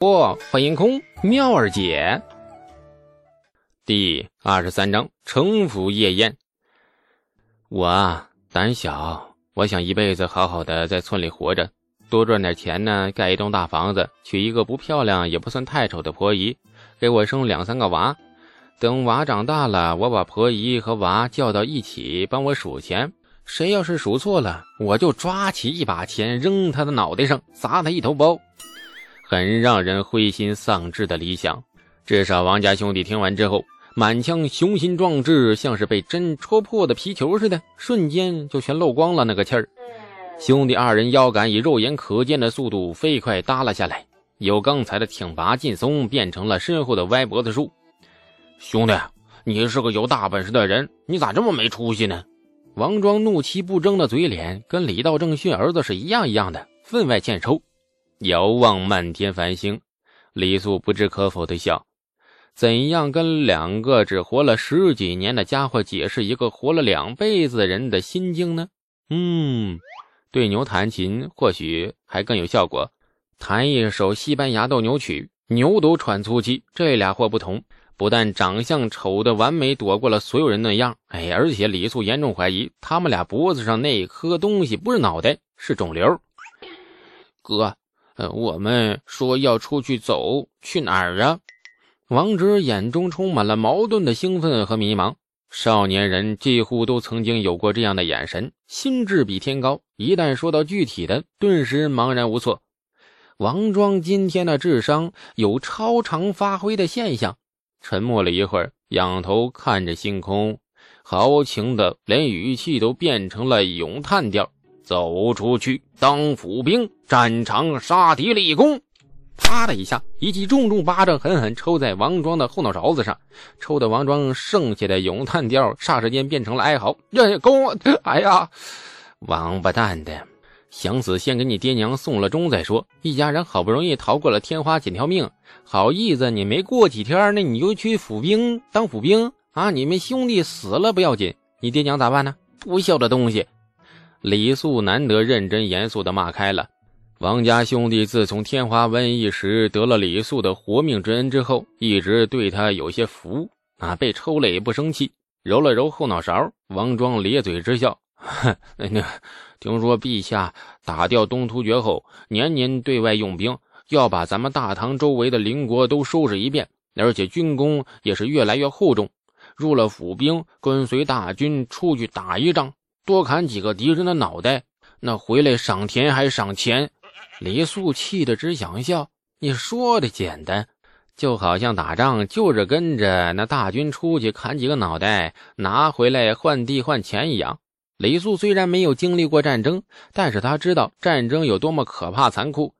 不，欢迎空妙儿姐。第二十三章城府夜宴。我啊，胆小，我想一辈子好好的在村里活着，多赚点钱呢，盖一栋大房子，娶一个不漂亮也不算太丑的婆姨，给我生两三个娃。等娃长大了，我把婆姨和娃叫到一起帮我数钱，谁要是数错了，我就抓起一把钱扔他的脑袋上，砸他一头包。很让人灰心丧志的理想，至少王家兄弟听完之后，满腔雄心壮志像是被针戳破的皮球似的，瞬间就全漏光了那个气儿。兄弟二人腰杆以肉眼可见的速度飞快耷拉下来，由刚才的挺拔劲松变成了身后的歪脖子树。兄弟，你是个有大本事的人，你咋这么没出息呢？王庄怒气不争的嘴脸跟李道正训儿子是一样一样的，分外欠抽。遥望漫天繁星，李素不知可否的笑。怎样跟两个只活了十几年的家伙解释一个活了两辈子的人的心境呢？嗯，对牛弹琴或许还更有效果。弹一首西班牙斗牛曲，牛都喘粗气。这俩货不同，不但长相丑的完美躲过了所有人的样，哎，而且李素严重怀疑他们俩脖子上那颗东西不是脑袋，是肿瘤。哥。我们说要出去走，去哪儿啊？王直眼中充满了矛盾的兴奋和迷茫。少年人几乎都曾经有过这样的眼神，心智比天高，一旦说到具体的，顿时茫然无措。王庄今天的智商有超常发挥的现象，沉默了一会儿，仰头看着星空，豪情的连语气都变成了咏叹调。走出去当府兵，战场杀敌立功。啪的一下，一记重重巴掌狠狠抽在王庄的后脑勺子上，抽的王庄剩下的咏叹调霎时间变成了哀嚎：“呀，公，哎呀，王八蛋的，想死先给你爹娘送了终再说。一家人好不容易逃过了天花，捡条命，好意思你没过几天，那你就去府兵当府兵啊？你们兄弟死了不要紧，你爹娘咋办呢？不孝的东西！”李素难得认真严肃地骂开了。王家兄弟自从天花瘟疫时得了李素的活命之恩之后，一直对他有些服。啊，被抽了也不生气，揉了揉后脑勺。王庄咧嘴直笑：“ 哼，听说陛下打掉东突厥后，年年对外用兵，要把咱们大唐周围的邻国都收拾一遍，而且军功也是越来越厚重。入了府兵，跟随大军出去打一仗。”多砍几个敌人的脑袋，那回来赏田还赏钱。李素气得只想笑。你说的简单，就好像打仗就是跟着那大军出去砍几个脑袋，拿回来换地换钱一样。李素虽然没有经历过战争，但是他知道战争有多么可怕残酷。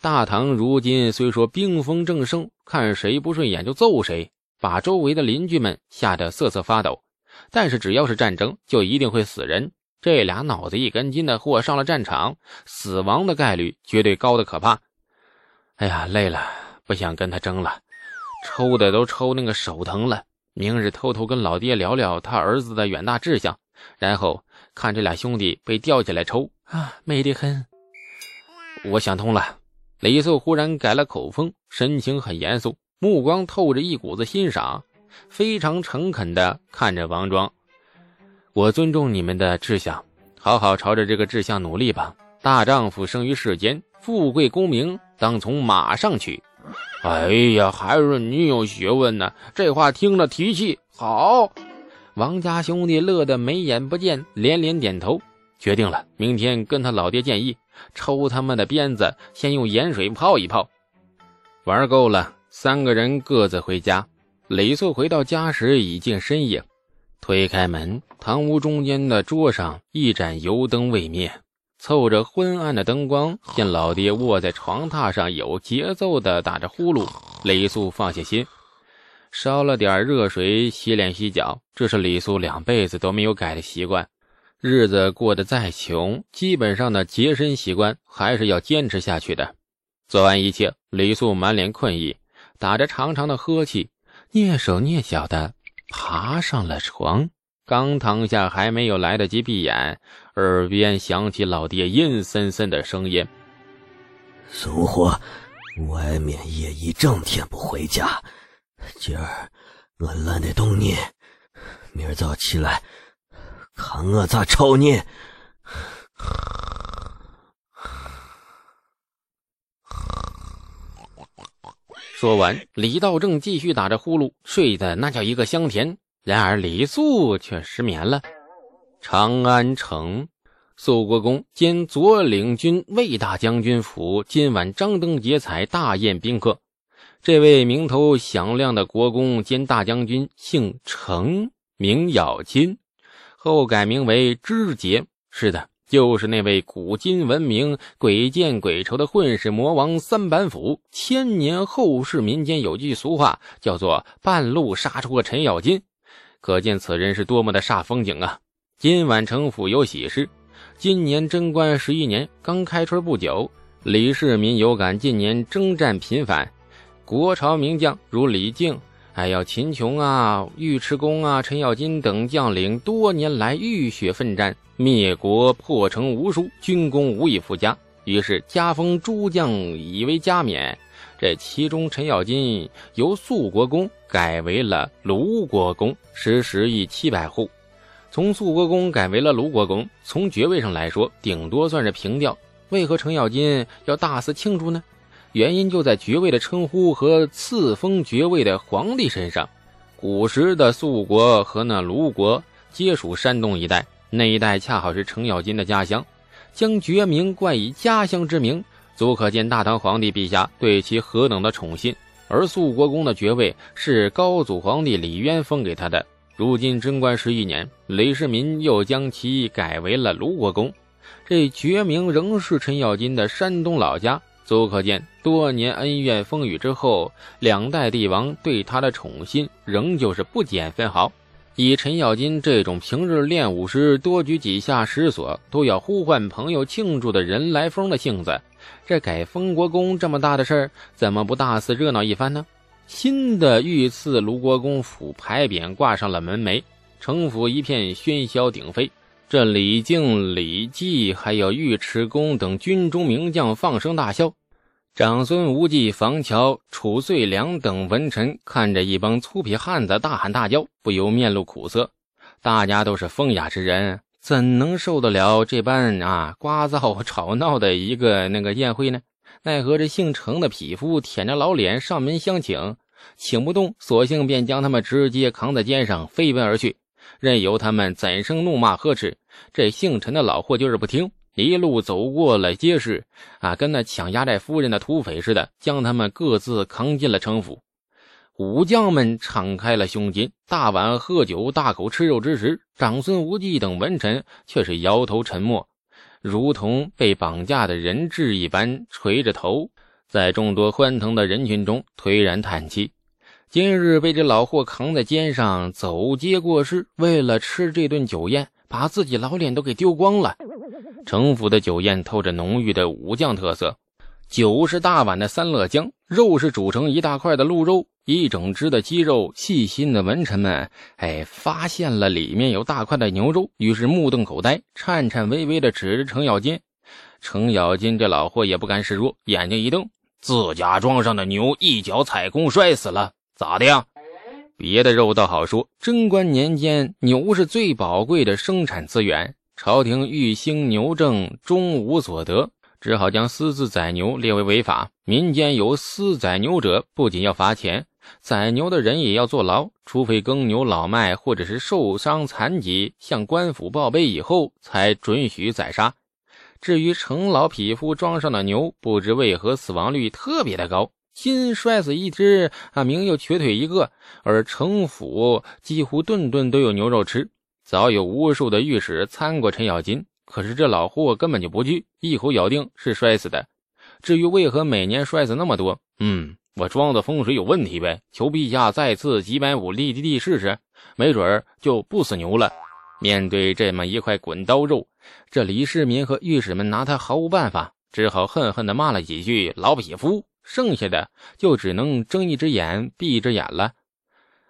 大唐如今虽说兵锋正盛，看谁不顺眼就揍谁，把周围的邻居们吓得瑟瑟发抖。但是只要是战争，就一定会死人。这俩脑子一根筋的货上了战场，死亡的概率绝对高的可怕。哎呀，累了，不想跟他争了，抽的都抽那个手疼了。明日偷偷跟老爹聊聊他儿子的远大志向，然后看这俩兄弟被吊起来抽啊，美得很。我想通了。李素忽然改了口风，神情很严肃，目光透着一股子欣赏。非常诚恳地看着王庄，我尊重你们的志向，好好朝着这个志向努力吧。大丈夫生于世间，富贵功名当从马上取。哎呀，还是你有学问呢，这话听了提气。好，王家兄弟乐得眉眼不见，连连点头，决定了，明天跟他老爹建议，抽他们的鞭子，先用盐水泡一泡。玩够了，三个人各自回家。李素回到家时已近深夜，推开门，堂屋中间的桌上一盏油灯未灭，凑着昏暗的灯光，见老爹卧在床榻上，有节奏的打着呼噜。李素放下心，烧了点热水洗脸洗脚，这是李素两辈子都没有改的习惯。日子过得再穷，基本上的洁身习惯还是要坚持下去的。做完一切，李素满脸困意，打着长长的呵气。蹑手蹑脚的爬上了床，刚躺下，还没有来得及闭眼，耳边响起老爹阴森森的声音：“俗货，外面夜一整天不回家，今儿我懒得动你，明儿早起来看我咋抽你。说完，李道正继续打着呼噜，睡得那叫一个香甜。然而李素却失眠了。长安城，肃国公兼左领军卫大将军府今晚张灯结彩，大宴宾客。这位名头响亮的国公兼大将军姓程，名咬金，后改名为知节。是的。就是那位古今闻名、鬼见鬼愁的混世魔王三板斧。千年后世民间有句俗话，叫做“半路杀出个程咬金”，可见此人是多么的煞风景啊！今晚城府有喜事，今年贞观十一年刚开春不久，李世民有感近年征战频繁，国朝名将如李靖。还要秦琼啊、尉迟恭啊、陈咬金等将领多年来浴血奋战，灭国破城无数，军功无以复加。于是加封诸将以为加冕。这其中，陈咬金由肃国公改为了卢国公，时十亿七百户。从肃国公改为了卢国公，从爵位上来说，顶多算是平调。为何程咬金要大肆庆祝呢？原因就在爵位的称呼和赐封爵位的皇帝身上。古时的肃国和那卢国皆属山东一带，那一带恰好是程咬金的家乡，将爵名冠以家乡之名，足可见大唐皇帝陛下对其何等的宠信。而肃国公的爵位是高祖皇帝李渊封给他的。如今贞观十一年，李世民又将其改为了卢国公，这爵名仍是陈咬金的山东老家。足可见，多年恩怨风雨之后，两代帝王对他的宠信仍旧是不减分毫。以陈咬金这种平日练武时多举几下石锁都要呼唤朋友庆祝的人来疯的性子，这改封国公这么大的事儿，怎么不大肆热闹一番呢？新的御赐卢国公府牌匾挂上了门楣，城府一片喧嚣鼎沸。这李靖、李绩，还有尉迟恭等军中名将放声大笑。长孙无忌、房乔、褚遂良等文臣看着一帮粗皮汉子大喊大叫，不由面露苦涩。大家都是风雅之人，怎能受得了这般啊聒噪吵闹的一个那个宴会呢？奈何这姓程的匹夫舔着老脸上门相请，请不动，索性便将他们直接扛在肩上飞奔而去。任由他们怎生怒骂呵斥，这姓陈的老货就是不听，一路走过了街市，啊，跟那抢压寨夫人的土匪似的，将他们各自扛进了城府。武将们敞开了胸襟，大碗喝酒，大口吃肉之时，长孙无忌等文臣却是摇头沉默，如同被绑架的人质一般，垂着头，在众多欢腾的人群中颓然叹气。今日被这老货扛在肩上走街过市，为了吃这顿酒宴，把自己老脸都给丢光了。城府的酒宴透着浓郁的武将特色，酒是大碗的三乐姜，肉是煮成一大块的鹿肉，一整只的鸡肉。细心的文臣们，哎，发现了里面有大块的牛肉，于是目瞪口呆，颤颤巍巍地指着程咬金。程咬金这老货也不甘示弱，眼睛一瞪，自家庄上的牛一脚踩空摔死了。咋的呀？别的肉倒好说，贞观年间牛是最宝贵的生产资源，朝廷欲兴牛政，终无所得，只好将私自宰牛列为违法。民间有私宰牛者，不仅要罚钱，宰牛的人也要坐牢，除非耕牛老迈或者是受伤残疾，向官府报备以后，才准许宰杀。至于程老匹夫装上的牛，不知为何死亡率特别的高。今摔死一只啊，明又瘸腿一个，而城府几乎顿顿都有牛肉吃。早有无数的御史参过陈咬金，可是这老货根本就不惧，一口咬定是摔死的。至于为何每年摔死那么多，嗯，我装的风水有问题呗。求陛下再赐几百亩地地试试，没准就不死牛了。面对这么一块滚刀肉，这李世民和御史们拿他毫无办法，只好恨恨地骂了几句“老匹夫”。剩下的就只能睁一只眼闭一只眼了。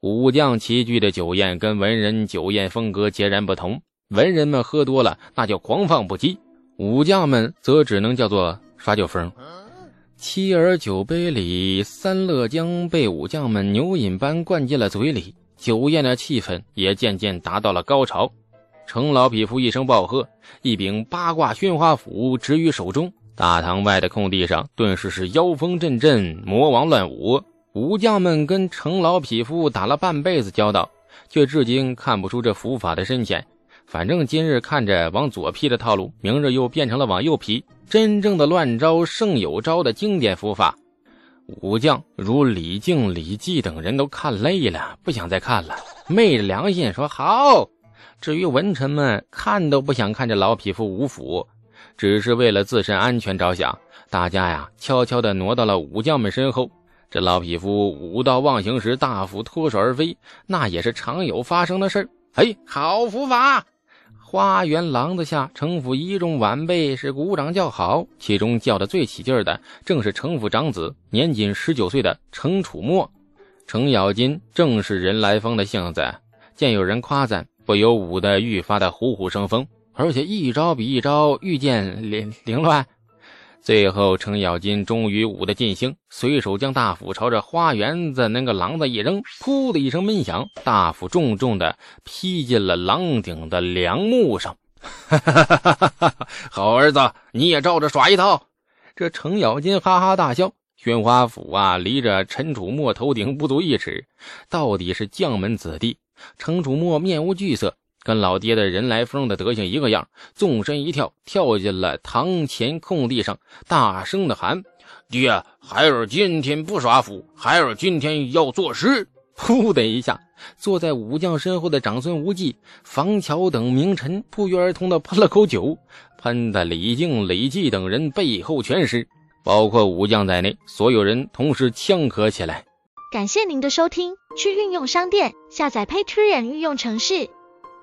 武将齐聚的酒宴跟文人酒宴风格截然不同。文人们喝多了，那叫狂放不羁；武将们则只能叫做耍酒疯。妻儿酒杯里三乐江被武将们牛饮般灌进了嘴里，酒宴的气氛也渐渐达到了高潮。程老匹夫一声暴喝，一柄八卦宣花斧执于手中，大堂外的空地上顿时是妖风阵阵，魔王乱舞。武将们跟程老匹夫打了半辈子交道，却至今看不出这伏法的深浅。反正今日看着往左劈的套路，明日又变成了往右劈。真正的乱招胜有招的经典伏法，武将如李靖、李绩等人都看累了，不想再看了，昧着良心说好。至于文臣们，看都不想看这老匹夫武斧，只是为了自身安全着想，大家呀悄悄地挪到了武将们身后。这老匹夫武道忘形时，大斧脱手而飞，那也是常有发生的事儿。哎，好伏法！花园廊子下，城府一众晚辈是鼓掌叫好，其中叫得最起劲的，正是城府长子，年仅十九岁的程楚墨。程咬金正是人来疯的性子，见有人夸赞，不由舞得愈发的虎虎生风，而且一招比一招愈见凌凌乱。最后，程咬金终于舞得尽兴，随手将大斧朝着花园子那个廊子一扔，噗的一声闷响，大斧重重的劈进了廊顶的梁木上。哈哈哈哈哈！好儿子，你也照着耍一套。这程咬金哈哈大笑。宣花斧啊，离着陈楚墨头顶不足一尺，到底是将门子弟。程楚墨面无惧色。跟老爹的人来疯的德行一个样，纵身一跳，跳进了堂前空地上，大声的喊：“爹，孩儿今天不耍斧，孩儿今天要作诗！”噗的一下，坐在武将身后的长孙无忌、房乔等名臣不约而同的喷了口酒，喷的李靖、李绩等人背后全湿，包括武将在内，所有人同时呛咳起来。感谢您的收听，去运用商店下载 Patreon 运用城市。